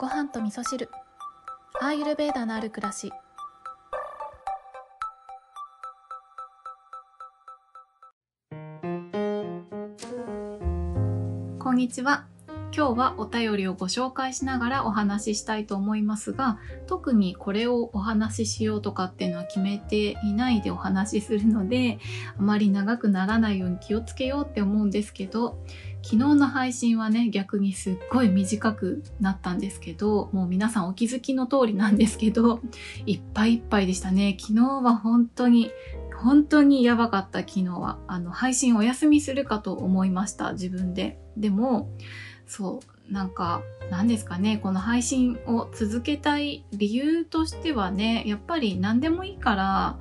ご飯と味噌汁。アーユルベーダのある暮らし。こんにちは。今日はお便りをご紹介しながらお話ししたいと思いますが特にこれをお話ししようとかっていうのは決めていないでお話しするのであまり長くならないように気をつけようって思うんですけど昨日の配信はね逆にすっごい短くなったんですけどもう皆さんお気づきの通りなんですけどいっぱいいっぱいでしたね。昨日は本当に本当にやばかった昨日は。あの配信お休みするかと思いました自分で。でもそうなんか何ですかねこの配信を続けたい理由としてはねやっぱり何でもいいから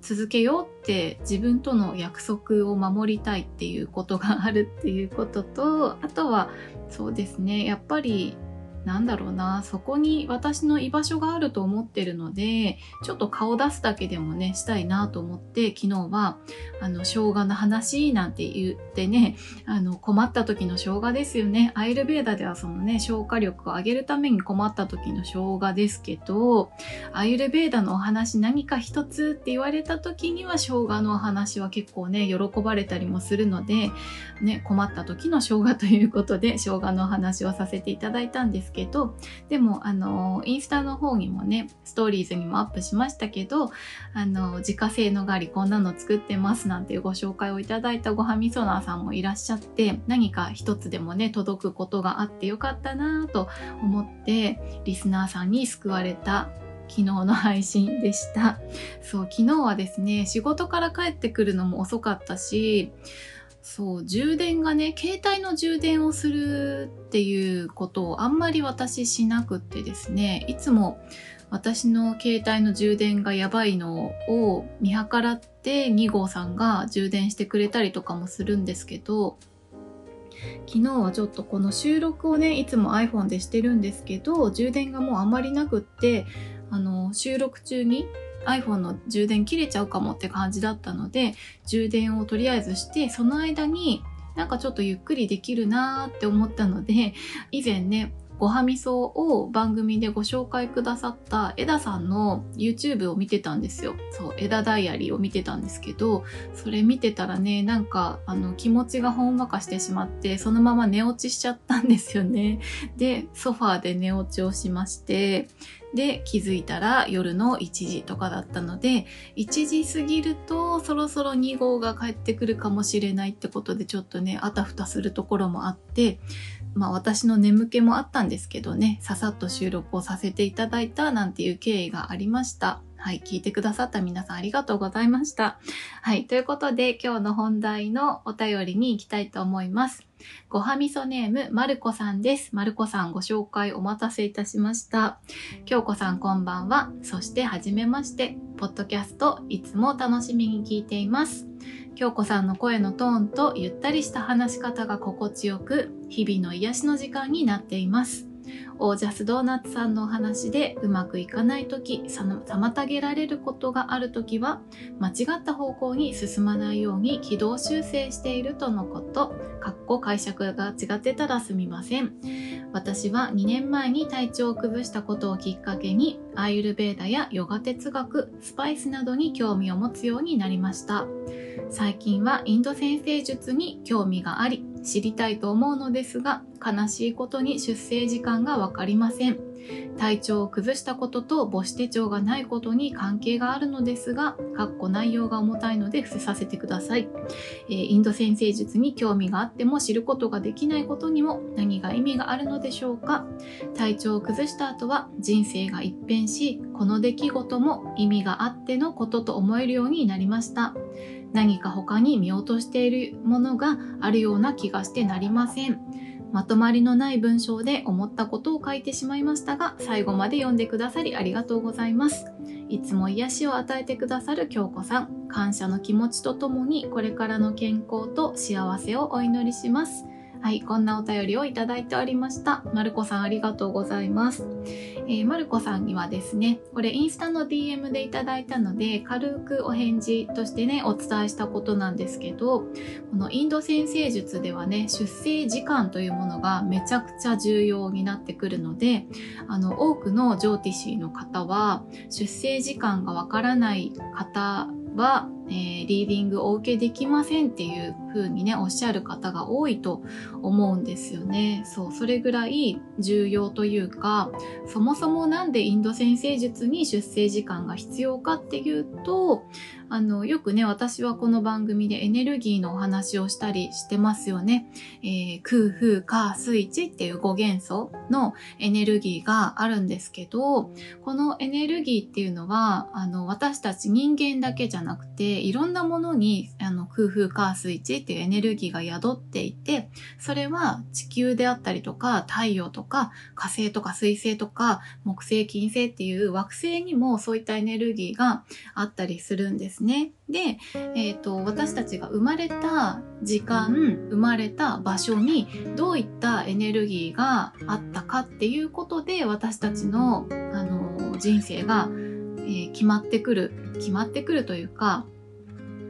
続けようって自分との約束を守りたいっていうことがあるっていうこととあとはそうですねやっぱりなんだろうな、そこに私の居場所があると思ってるので、ちょっと顔出すだけでもね、したいなと思って、昨日は、あの、生姜の話なんて言ってね、あの、困った時の生姜ですよね。アイルベーダではそのね、消化力を上げるために困った時の生姜ですけど、アイルベーダのお話何か一つって言われた時には、生姜のお話は結構ね、喜ばれたりもするので、ね、困った時の生姜ということで、生姜のお話をさせていただいたんですけどでもあのインスタの方にもねストーリーズにもアップしましたけどあの自家製のガリこんなの作ってますなんていうご紹介をいただいたごはみそなーさんもいらっしゃって何か一つでもね届くことがあってよかったなと思ってリスナーさんに救われた昨日の配信でした。そう、昨日はですね、仕事から帰ってくるのも遅かったし、そう充電がね携帯の充電をするっていうことをあんまり私しなくってですねいつも私の携帯の充電がやばいのを見計らって2号さんが充電してくれたりとかもするんですけど昨日はちょっとこの収録をねいつも iPhone でしてるんですけど充電がもうあんまりなくってあの収録中に iPhone の充電切れちゃうかもって感じだったので充電をとりあえずしてその間になんかちょっとゆっくりできるなーって思ったので以前ねごはみそを番組でご紹介くださった枝さんの YouTube を見てたんですよ。そう、枝ダイアリーを見てたんですけど、それ見てたらね、なんかあの気持ちがほんわかしてしまって、そのまま寝落ちしちゃったんですよね。で、ソファーで寝落ちをしまして、で気づいたら夜の1時とかだったので1時過ぎるとそろそろ2号が帰ってくるかもしれないってことでちょっとねあたふたするところもあってまあ私の眠気もあったんですけどねささっと収録をさせていただいたなんていう経緯がありました。はい、聞いてくださった皆さんありがとうございました。はい、ということで今日の本題のお便りに行きたいと思います。ごはみそネーム、まるこさんです。まるこさんご紹介お待たせいたしました。京子さんこんばんは。そしてはじめまして。ポッドキャストいつも楽しみに聞いています。京子さんの声のトーンとゆったりした話し方が心地よく、日々の癒しの時間になっています。オージャスドーナツさんのお話でうまくいかない時妨げられることがある時は間違った方向に進まないように軌道修正しているとのこと。かっこ解釈が違ってたらすみません。私は2年前に体調を崩したことをきっかけにアーユルベーダやヨガ哲学スパイスなどに興味を持つようになりました。最近はインド先生術に興味があり知りたいと思うのですが悲しいことに出生時間がわかりません。体調を崩したことと母子手帳がないことに関係があるのですが、かっこ内容が重たいので伏せさせてください、えー、インド先生術に興味があっても知ることができないことにも何が意味があるのでしょうか？体調を崩した後は人生が一変し、この出来事も意味があってのことと思えるようになりました。何か他に見落としているものがあるような気がしてなりません。まとまりのない文章で思ったことを書いてしまいましたが、最後まで読んでくださりありがとうございます。いつも癒しを与えてくださる京子さん、感謝の気持ちとともにこれからの健康と幸せをお祈りします。はい、こんなお便りをいただいておりました。まるこさんありがとうございます。えー、まるこさんにはですね、これインスタの DM でいただいたので、軽くお返事としてね、お伝えしたことなんですけど、このインド先生術ではね、出生時間というものがめちゃくちゃ重要になってくるので、あの、多くのジョーティシーの方は、出生時間がわからない方は、えー、リーディングお受けできませんっていう風にね、おっしゃる方が多いと思うんですよね。そう、それぐらい重要というか、そもそもなんでインド先生術に出生時間が必要かっていうと、あの、よくね、私はこの番組でエネルギーのお話をしたりしてますよね。えー、空風、火、水、地っていう5元素のエネルギーがあるんですけど、このエネルギーっていうのは、あの、私たち人間だけじゃなくて、いろんなものに、あの、空風、火、水、地っていうエネルギーが宿っていて、それは地球であったりとか、太陽とか、火星とか水星とか、木星、金星っていう惑星にもそういったエネルギーがあったりするんですね。で、えっ、ー、と、私たちが生まれた時間、生まれた場所にどういったエネルギーがあったかっていうことで、私たちの、あの、人生が、えー、決まってくる、決まってくるというか、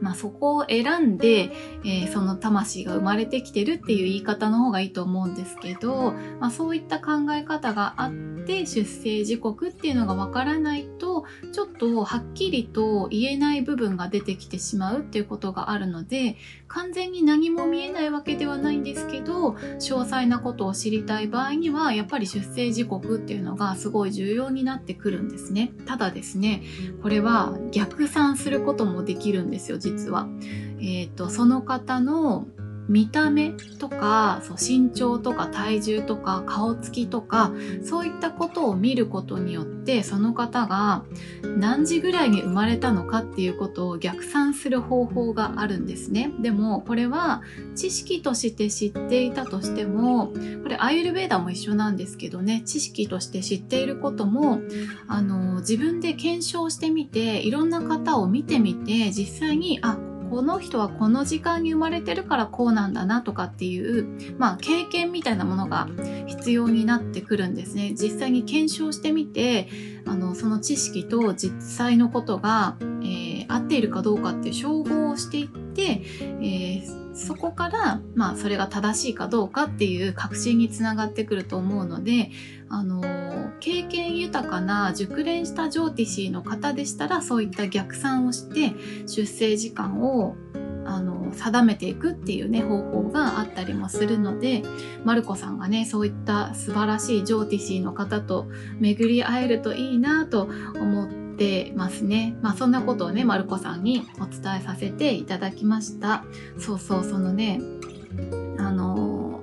まあ、そこを選んで、えー、その魂が生まれてきてるっていう言い方の方がいいと思うんですけど、まあ、そういった考え方があって出生時刻っていうのがわからないとちょっとはっきりと言えない部分が出てきてしまうっていうことがあるので完全に何も見えないわけではないんですけど詳細なことを知りたい場合にはやっぱり出生時刻っていうのがすごい重要になってくるんですね。ただですねこれは逆算することもできるんですよ実は。えっ、ー、とその方の見た目とかそう身長とか体重とか顔つきとかそういったことを見ることによってその方が何時ぐらいに生まれたのかっていうことを逆算する方法があるんですね。でもこれは知識として知っていたとしてもこれアイルベーダも一緒なんですけどね。知識として知っていることもあの自分で検証してみていろんな方を見てみて実際にあこの人はこの時間に生まれてるからこうなんだなとかっていう、まあ、経験みたいなものが必要になってくるんですね。実際に検証してみて、あの、その知識と実際のことが、えー、合っているかどうかっていう照合をしていって、えー、そこから、まあ、それが正しいかどうかっていう確信につながってくると思うので、あの経験豊かな熟練したジョーティシーの方でしたらそういった逆算をして出生時間をあの定めていくっていうね方法があったりもするのでマルコさんがねそういった素晴らしいジョーティシーの方と巡り会えるといいなと思ってますね。まあそんなことをね、マルコさんにお伝えさせていただきました。そうそう、そのね、あの、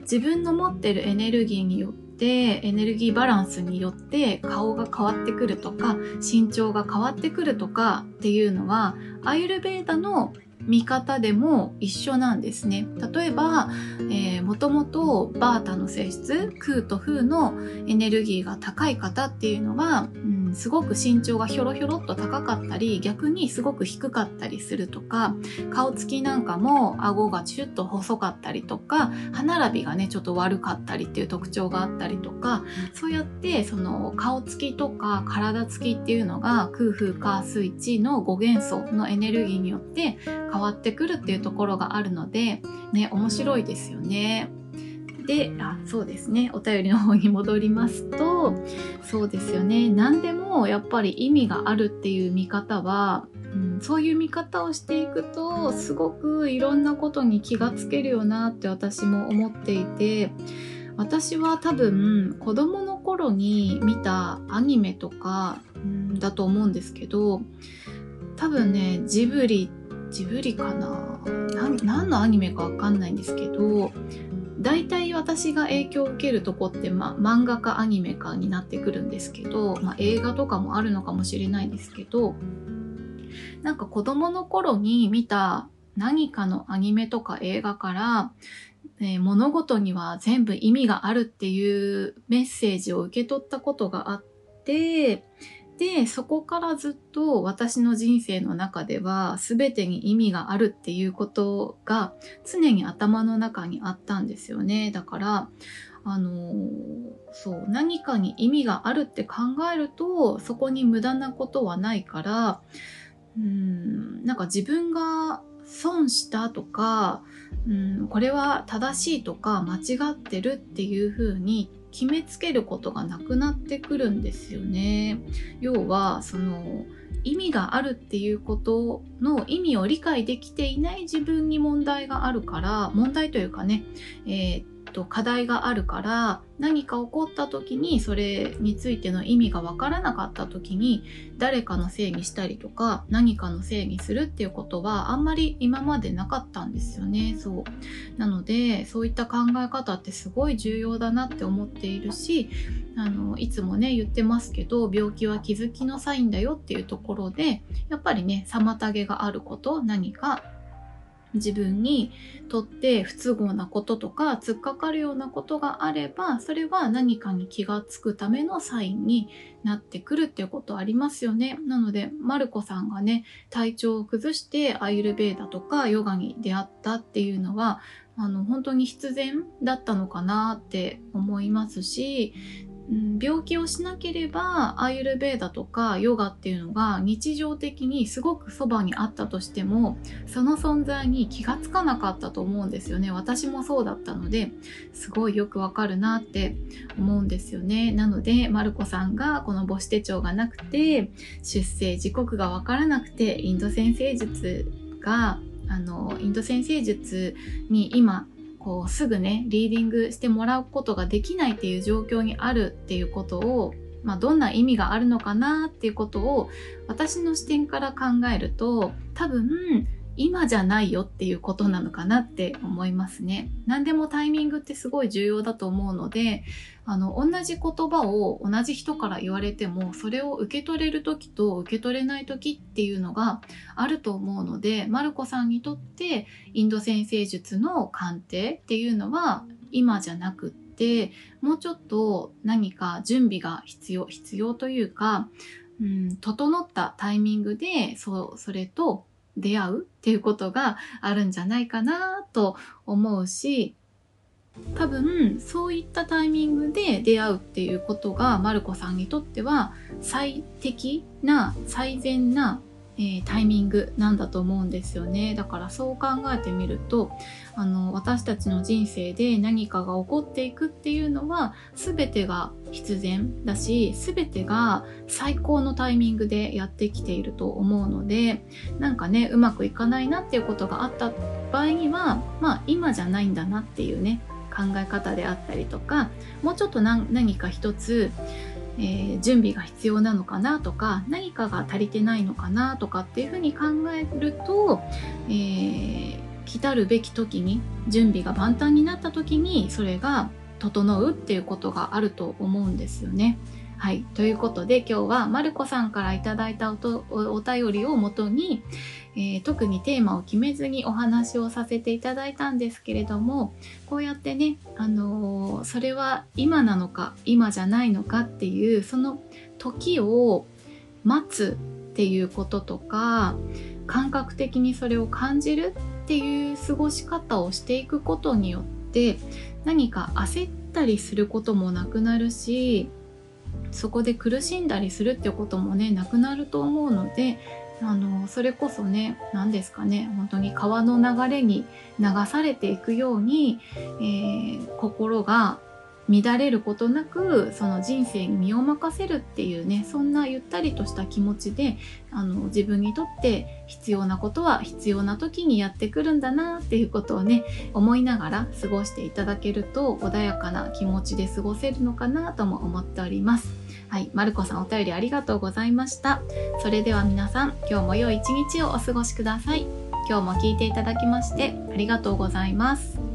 自分の持ってるエネルギーによってってエネルギーバランスによって顔が変わってくるとか身長が変わってくるとかっていうのはアイルベータの見方でも一緒なんですね。例えば、えー、もともとバータの性質、空と風のエネルギーが高い方っていうのは、うん、すごく身長がひょろひょろっと高かったり、逆にすごく低かったりするとか、顔つきなんかも顎がチュッと細かったりとか、歯並びがね、ちょっと悪かったりっていう特徴があったりとか、そうやってその顔つきとか体つきっていうのが空風火水地の5元素のエネルギーによって変わってくるっていうところがあるので、ね、面白いですよね。で、あ、そうですね。お便りの方に戻りますと、そうですよね。何でもやっぱり意味があるっていう見方は、うん、そういう見方をしていくと、すごくいろんなことに気がつけるよなって私も思っていて、私は多分子供の頃に見たアニメとか、うん、だと思うんですけど、多分ね、ジブリジブリかな何のアニメかわかんないんですけど大体私が影響を受けるとこって、ま漫画かアニメかになってくるんですけど、ま、映画とかもあるのかもしれないですけどなんか子供の頃に見た何かのアニメとか映画から、えー、物事には全部意味があるっていうメッセージを受け取ったことがあってでそこからずっと私の人生の中では全てに意味があるっていうことが常に頭の中にあったんですよね。だからあのそう何かに意味があるって考えるとそこに無駄なことはないからうんなんか自分が損したとか、うん、これは正しいとか間違ってるっていう風に決めつけることがなくなってくるんですよね。要はその意味があるっていうことの意味を理解できていない自分に問題があるから問題というかね、えー、と課題があるから何か起こった時にそれについての意味がわからなかった時に誰かのせいにしたりとか何かのせいにするっていうことはあんまり今までなかったんですよね。そう。なのでそういった考え方ってすごい重要だなって思っているしあのいつもね言ってますけど病気は気づきのサインだよっていうところでやっぱりね妨げがあること何か自分にとって不都合なこととか突っかかるようなことがあればそれは何かに気がつくためのサインになってくるっていうことありますよね。なのでマルコさんがね体調を崩してアイルベーダとかヨガに出会ったっていうのはあの本当に必然だったのかなって思いますしうん、病気をしなければアイルベーダとかヨガっていうのが日常的にすごくそばにあったとしてもその存在に気がつかなかったと思うんですよね。私もそうだったのですごいよくわかるなって思うんですよね。なのでマルコさんがこの母子手帳がなくて出生時刻がわからなくてインド先生術があのインド先生術に今こうすぐねリーディングしてもらうことができないっていう状況にあるっていうことを、まあ、どんな意味があるのかなっていうことを私の視点から考えると多分今じゃないよっていうことなのかなって思いますね。何でもタイミングってすごい重要だと思うので、あの、同じ言葉を同じ人から言われても、それを受け取れる時と受け取れない時っていうのがあると思うので、マルコさんにとってインド先生術の鑑定っていうのは今じゃなくって、もうちょっと何か準備が必要、必要というか、うん、整ったタイミングで、そう、それと出会うっていうことがあるんじゃないかなと思うし多分そういったタイミングで出会うっていうことがマルコさんにとっては最適な最善なえー、タイミングなんだと思うんですよね。だからそう考えてみるとあの私たちの人生で何かが起こっていくっていうのは全てが必然だし全てが最高のタイミングでやってきていると思うのでなんかねうまくいかないなっていうことがあった場合にはまあ今じゃないんだなっていうね考え方であったりとかもうちょっと何か一つえー、準備が必要なのかなとか何かが足りてないのかなとかっていうふうに考えると、えー、来たるべき時に準備が万端になった時にそれが整うっていうことがあると思うんですよね。はい。ということで今日はまるこさんから頂いたお便りをもとに、えー、特にテーマを決めずにお話をさせていただいたんですけれどもこうやってね、あのー、それは今なのか今じゃないのかっていうその時を待つっていうこととか感覚的にそれを感じるっていう過ごし方をしていくことによって何か焦ったりすることもなくなるしそこで苦しんだりするってこともねなくなると思うのであのそれこそね何ですかね本当に川の流れに流されていくように、えー、心が乱れることなくその人生に身を任せるっていうねそんなゆったりとした気持ちであの自分にとって必要なことは必要な時にやってくるんだなっていうことをね思いながら過ごしていただけると穏やかな気持ちで過ごせるのかなとも思っております。はい、まるこさんお便りありがとうございました。それでは皆さん、今日も良い一日をお過ごしください。今日も聞いていただきましてありがとうございます。